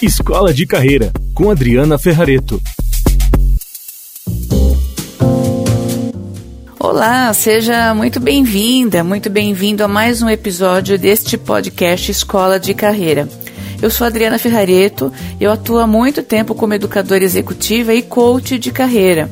Escola de Carreira, com Adriana Ferrareto. Olá, seja muito bem-vinda, muito bem-vindo a mais um episódio deste podcast Escola de Carreira. Eu sou Adriana Ferrareto, eu atuo há muito tempo como educadora executiva e coach de carreira.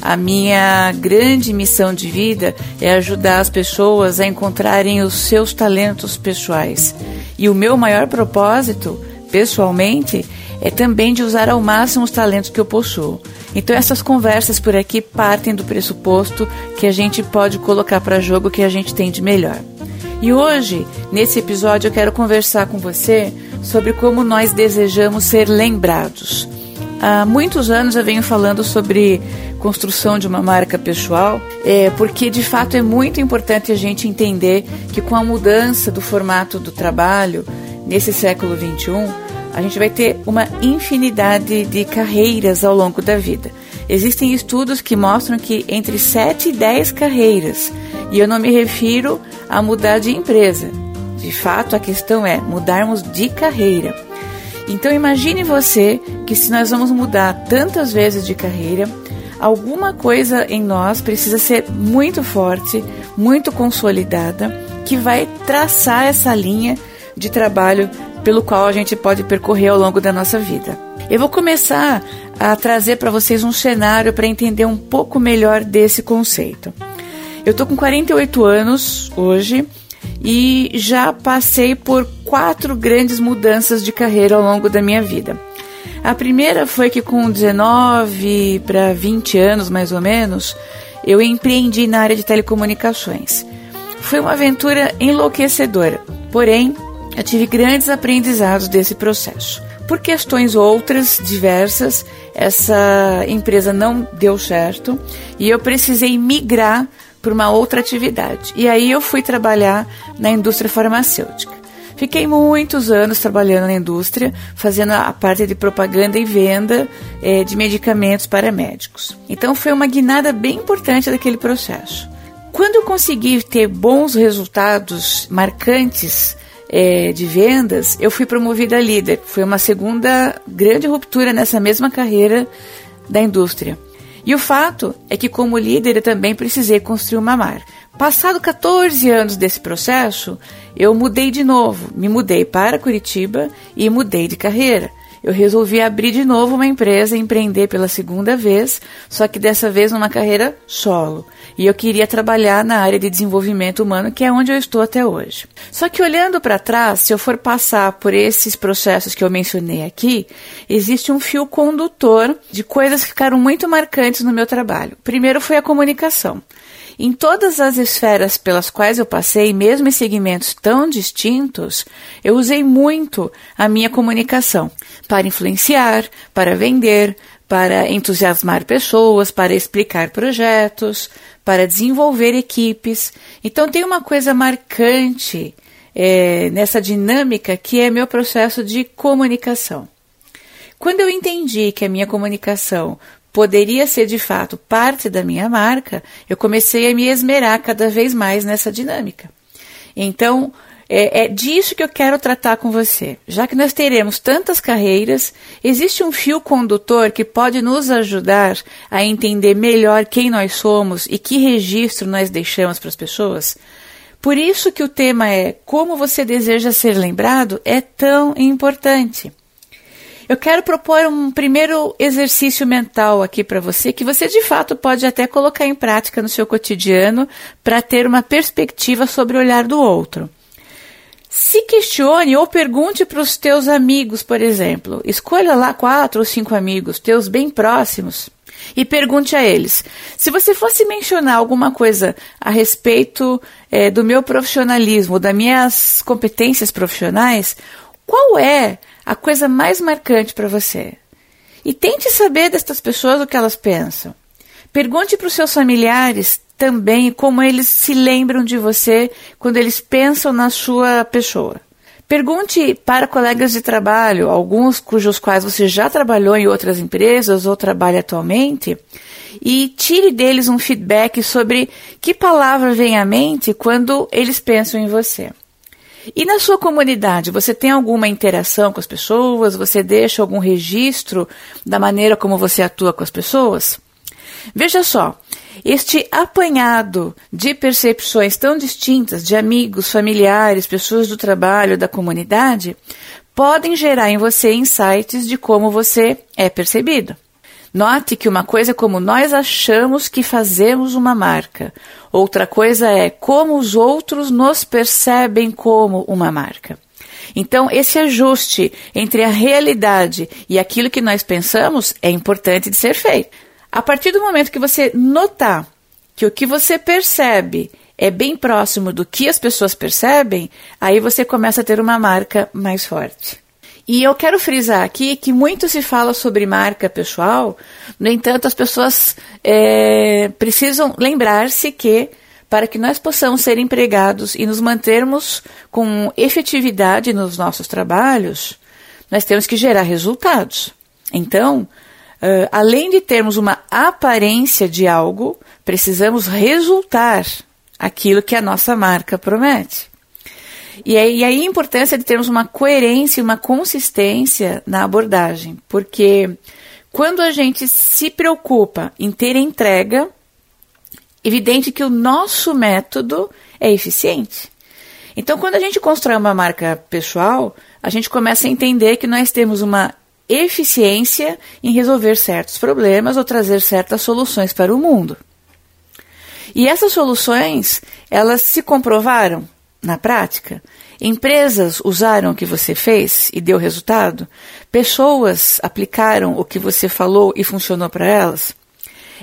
A minha grande missão de vida é ajudar as pessoas a encontrarem os seus talentos pessoais. E o meu maior propósito pessoalmente, é também de usar ao máximo os talentos que eu possuo. Então essas conversas por aqui partem do pressuposto que a gente pode colocar para jogo o que a gente tem de melhor. E hoje, nesse episódio, eu quero conversar com você sobre como nós desejamos ser lembrados. Há muitos anos eu venho falando sobre construção de uma marca pessoal, é, porque de fato é muito importante a gente entender que com a mudança do formato do trabalho nesse século XXI, a gente vai ter uma infinidade de carreiras ao longo da vida. Existem estudos que mostram que entre 7 e 10 carreiras, e eu não me refiro a mudar de empresa. De fato, a questão é mudarmos de carreira. Então imagine você que se nós vamos mudar tantas vezes de carreira, alguma coisa em nós precisa ser muito forte, muito consolidada, que vai traçar essa linha de trabalho pelo qual a gente pode percorrer ao longo da nossa vida. Eu vou começar a trazer para vocês um cenário para entender um pouco melhor desse conceito. Eu estou com 48 anos hoje e já passei por quatro grandes mudanças de carreira ao longo da minha vida. A primeira foi que com 19 para 20 anos mais ou menos, eu empreendi na área de telecomunicações. Foi uma aventura enlouquecedora, porém eu tive grandes aprendizados desse processo. Por questões outras, diversas, essa empresa não deu certo e eu precisei migrar para uma outra atividade. E aí eu fui trabalhar na indústria farmacêutica. Fiquei muitos anos trabalhando na indústria, fazendo a parte de propaganda e venda é, de medicamentos para médicos. Então foi uma guinada bem importante daquele processo. Quando eu consegui ter bons resultados marcantes é, de vendas, eu fui promovida a líder. Foi uma segunda grande ruptura nessa mesma carreira da indústria. E o fato é que, como líder, eu também precisei construir uma marca. Passado 14 anos desse processo, eu mudei de novo. Me mudei para Curitiba e mudei de carreira eu resolvi abrir de novo uma empresa, empreender pela segunda vez, só que dessa vez numa carreira solo. E eu queria trabalhar na área de desenvolvimento humano, que é onde eu estou até hoje. Só que olhando para trás, se eu for passar por esses processos que eu mencionei aqui, existe um fio condutor de coisas que ficaram muito marcantes no meu trabalho. Primeiro foi a comunicação. Em todas as esferas pelas quais eu passei, mesmo em segmentos tão distintos, eu usei muito a minha comunicação para influenciar, para vender, para entusiasmar pessoas, para explicar projetos, para desenvolver equipes. Então, tem uma coisa marcante é, nessa dinâmica que é meu processo de comunicação. Quando eu entendi que a minha comunicação poderia ser de fato parte da minha marca, eu comecei a me esmerar cada vez mais nessa dinâmica. Então, é, é, disso que eu quero tratar com você. Já que nós teremos tantas carreiras, existe um fio condutor que pode nos ajudar a entender melhor quem nós somos e que registro nós deixamos para as pessoas? Por isso que o tema é como você deseja ser lembrado é tão importante. Eu quero propor um primeiro exercício mental aqui para você, que você de fato pode até colocar em prática no seu cotidiano para ter uma perspectiva sobre o olhar do outro. Se questione ou pergunte para os teus amigos, por exemplo. Escolha lá quatro ou cinco amigos, teus bem próximos, e pergunte a eles: se você fosse mencionar alguma coisa a respeito é, do meu profissionalismo, das minhas competências profissionais, qual é a coisa mais marcante para você. E tente saber destas pessoas o que elas pensam. Pergunte para os seus familiares também como eles se lembram de você quando eles pensam na sua pessoa. Pergunte para colegas de trabalho, alguns cujos quais você já trabalhou em outras empresas ou trabalha atualmente, e tire deles um feedback sobre que palavra vem à mente quando eles pensam em você. E na sua comunidade, você tem alguma interação com as pessoas? Você deixa algum registro da maneira como você atua com as pessoas? Veja só, este apanhado de percepções tão distintas de amigos, familiares, pessoas do trabalho, da comunidade, podem gerar em você insights de como você é percebido. Note que uma coisa é como nós achamos que fazemos uma marca, outra coisa é como os outros nos percebem como uma marca. Então, esse ajuste entre a realidade e aquilo que nós pensamos é importante de ser feito. A partir do momento que você notar que o que você percebe é bem próximo do que as pessoas percebem, aí você começa a ter uma marca mais forte. E eu quero frisar aqui que muito se fala sobre marca pessoal, no entanto, as pessoas é, precisam lembrar-se que para que nós possamos ser empregados e nos mantermos com efetividade nos nossos trabalhos, nós temos que gerar resultados. Então, uh, além de termos uma aparência de algo, precisamos resultar aquilo que a nossa marca promete. E aí, e aí a importância de termos uma coerência e uma consistência na abordagem, porque quando a gente se preocupa em ter entrega, evidente que o nosso método é eficiente. Então, quando a gente constrói uma marca pessoal, a gente começa a entender que nós temos uma eficiência em resolver certos problemas ou trazer certas soluções para o mundo. E essas soluções, elas se comprovaram na prática? Empresas usaram o que você fez e deu resultado? Pessoas aplicaram o que você falou e funcionou para elas?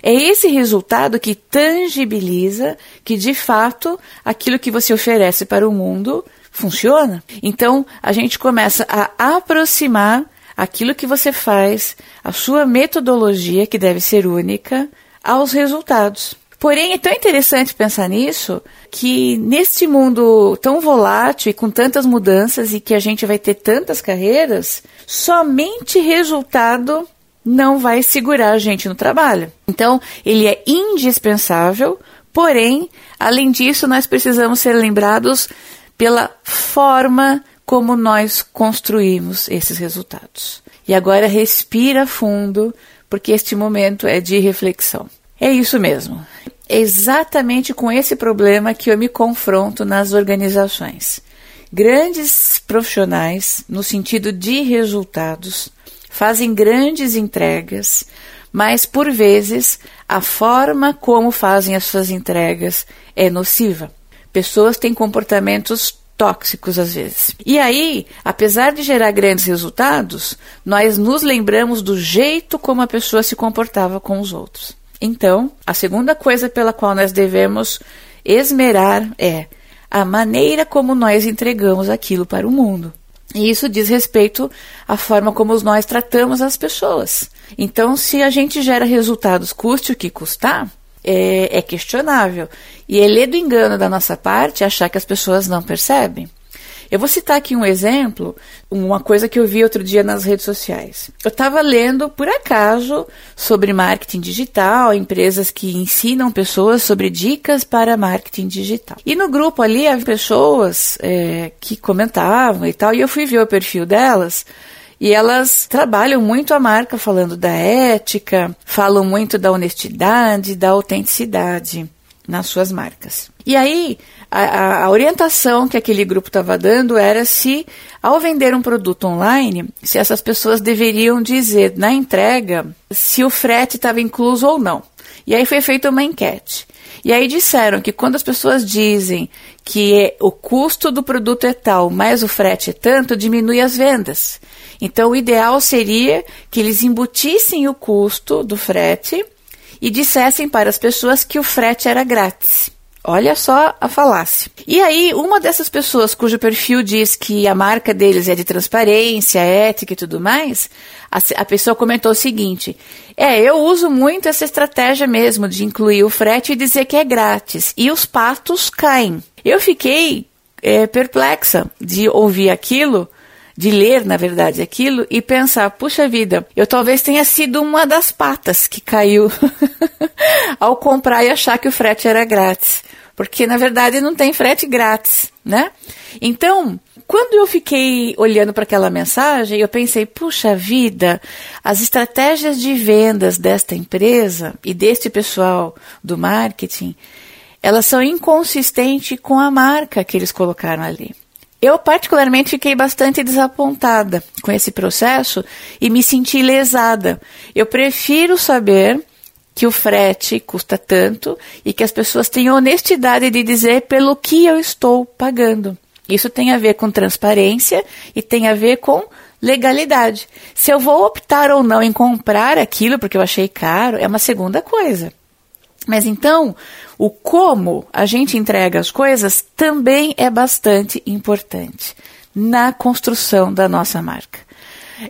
É esse resultado que tangibiliza que, de fato, aquilo que você oferece para o mundo funciona. Então, a gente começa a aproximar aquilo que você faz, a sua metodologia, que deve ser única, aos resultados. Porém, é tão interessante pensar nisso que neste mundo tão volátil e com tantas mudanças e que a gente vai ter tantas carreiras, somente resultado não vai segurar a gente no trabalho. Então, ele é indispensável, porém, além disso, nós precisamos ser lembrados pela forma como nós construímos esses resultados. E agora respira fundo, porque este momento é de reflexão. É isso mesmo. É exatamente com esse problema que eu me confronto nas organizações. Grandes profissionais, no sentido de resultados, fazem grandes entregas, mas por vezes a forma como fazem as suas entregas é nociva. Pessoas têm comportamentos tóxicos às vezes. E aí, apesar de gerar grandes resultados, nós nos lembramos do jeito como a pessoa se comportava com os outros. Então, a segunda coisa pela qual nós devemos esmerar é a maneira como nós entregamos aquilo para o mundo. E isso diz respeito à forma como nós tratamos as pessoas. Então, se a gente gera resultados, custe o que custar, é, é questionável. E é ler do engano da nossa parte achar que as pessoas não percebem. Eu vou citar aqui um exemplo, uma coisa que eu vi outro dia nas redes sociais. Eu estava lendo, por acaso, sobre marketing digital, empresas que ensinam pessoas sobre dicas para marketing digital. E no grupo ali havia pessoas é, que comentavam e tal, e eu fui ver o perfil delas. E elas trabalham muito a marca falando da ética, falam muito da honestidade, da autenticidade nas suas marcas. E aí, a, a orientação que aquele grupo estava dando era se, ao vender um produto online, se essas pessoas deveriam dizer na entrega se o frete estava incluso ou não. E aí foi feita uma enquete. E aí disseram que quando as pessoas dizem que é, o custo do produto é tal, mas o frete é tanto, diminui as vendas. Então o ideal seria que eles embutissem o custo do frete e dissessem para as pessoas que o frete era grátis. Olha só a falácia. E aí, uma dessas pessoas cujo perfil diz que a marca deles é de transparência, ética e tudo mais, a, a, pessoa comentou o seguinte: É, eu uso muito essa estratégia mesmo de incluir o frete e dizer que é grátis. E os patos caem. Eu fiquei é, perplexa de ouvir aquilo de ler, na verdade, aquilo e pensar: puxa vida, eu talvez tenha sido uma das patas que caiu ao comprar e achar que o frete era grátis. Porque na verdade não tem frete grátis, né? Então, quando eu fiquei olhando para aquela mensagem, eu pensei, puxa vida, as estratégias de vendas desta empresa e deste pessoal do marketing, elas são inconsistentes com a marca que eles colocaram ali. Eu, particularmente, fiquei bastante desapontada com esse processo e me senti lesada. Eu prefiro saber que o frete custa tanto e que as pessoas tenham honestidade de dizer pelo que eu estou pagando. Isso tem a ver com transparência e tem a ver com legalidade. Se eu vou optar ou não em comprar aquilo porque eu achei caro, é uma segunda coisa. Mas então, o como a gente entrega as coisas também é bastante importante na construção da nossa marca.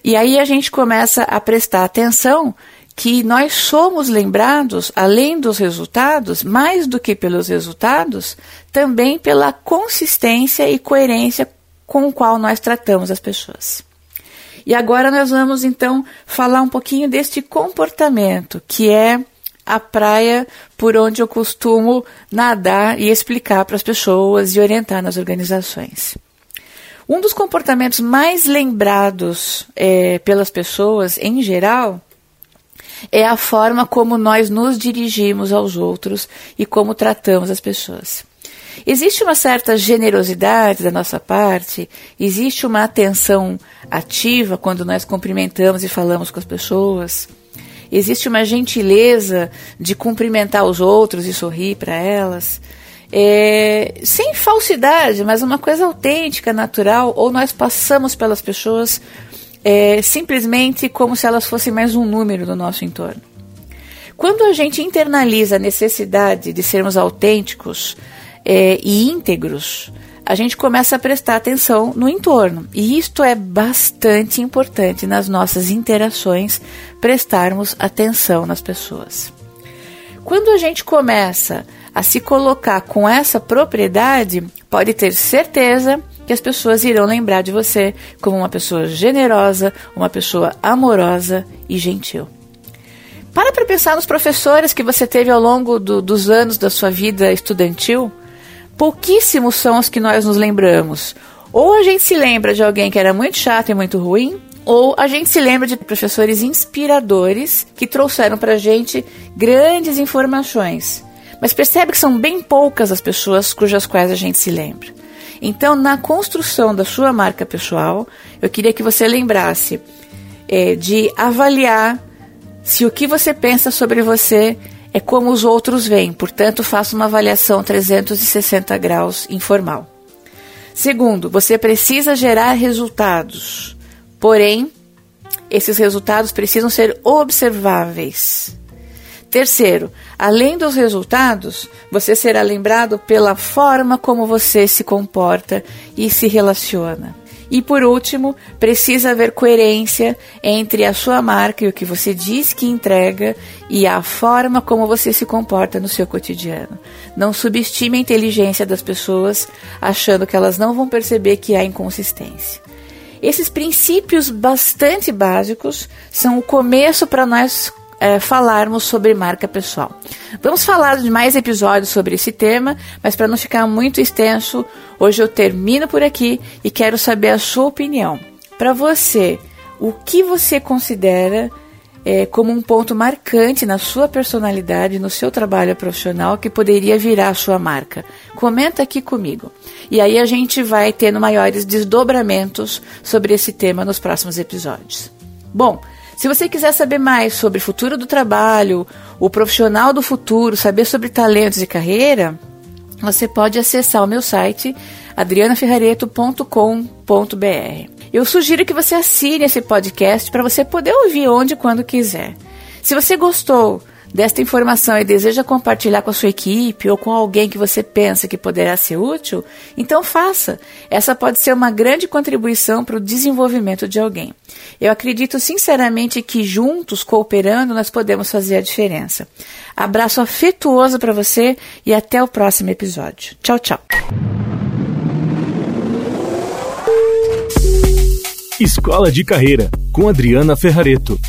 E aí a gente começa a prestar atenção que nós somos lembrados, além dos resultados, mais do que pelos resultados, também pela consistência e coerência com o qual nós tratamos as pessoas. E agora nós vamos então falar um pouquinho deste comportamento, que é a praia por onde eu costumo nadar e explicar para as pessoas e orientar nas organizações. Um dos comportamentos mais lembrados é, pelas pessoas em geral é a forma como nós nos dirigimos aos outros e como tratamos as pessoas. Existe uma certa generosidade da nossa parte, existe uma atenção ativa quando nós cumprimentamos e falamos com as pessoas. Existe uma gentileza de cumprimentar os outros e sorrir para elas. É, sem falsidade, mas uma coisa autêntica, natural, ou nós passamos pelas pessoas é, simplesmente como se elas fossem mais um número do nosso entorno. Quando a gente internaliza a necessidade de sermos autênticos é, e íntegros, a gente começa a prestar atenção no entorno. E isto é bastante importante nas nossas interações, prestarmos atenção nas pessoas. Quando a gente começa a se colocar com essa propriedade, pode ter certeza que as pessoas irão lembrar de você como uma pessoa generosa, uma pessoa amorosa e gentil. Para para pensar nos professores que você teve ao longo do, dos anos da sua vida estudantil pouquíssimos são os que nós nos lembramos. Ou a gente se lembra de alguém que era muito chato e muito ruim, ou a gente se lembra de professores inspiradores que trouxeram para a gente grandes informações. Mas percebe que são bem poucas as pessoas cujas quais a gente se lembra. Então, na construção da sua marca pessoal, eu queria que você lembrasse é, de avaliar se o que você pensa sobre você é como os outros veem, portanto, faça uma avaliação 360 graus informal. Segundo, você precisa gerar resultados, porém, esses resultados precisam ser observáveis. Terceiro, além dos resultados, você será lembrado pela forma como você se comporta e se relaciona. E por último, precisa haver coerência entre a sua marca e o que você diz que entrega e a forma como você se comporta no seu cotidiano. Não subestime a inteligência das pessoas achando que elas não vão perceber que há inconsistência. Esses princípios bastante básicos são o começo para nós é, falarmos sobre marca pessoal. Vamos falar de mais episódios sobre esse tema, mas para não ficar muito extenso, hoje eu termino por aqui e quero saber a sua opinião. Para você, o que você considera é, como um ponto marcante na sua personalidade, no seu trabalho profissional que poderia virar a sua marca? Comenta aqui comigo. E aí a gente vai tendo maiores desdobramentos sobre esse tema nos próximos episódios. Bom, se você quiser saber mais sobre o futuro do trabalho, o profissional do futuro, saber sobre talentos e carreira, você pode acessar o meu site adrianaferrareto.com.br. Eu sugiro que você assine esse podcast para você poder ouvir onde e quando quiser. Se você gostou desta informação e deseja compartilhar com a sua equipe ou com alguém que você pensa que poderá ser útil, então faça. Essa pode ser uma grande contribuição para o desenvolvimento de alguém. Eu acredito sinceramente que juntos, cooperando, nós podemos fazer a diferença. Abraço afetuoso para você e até o próximo episódio. Tchau, tchau. Escola de Carreira, com Adriana Ferrareto.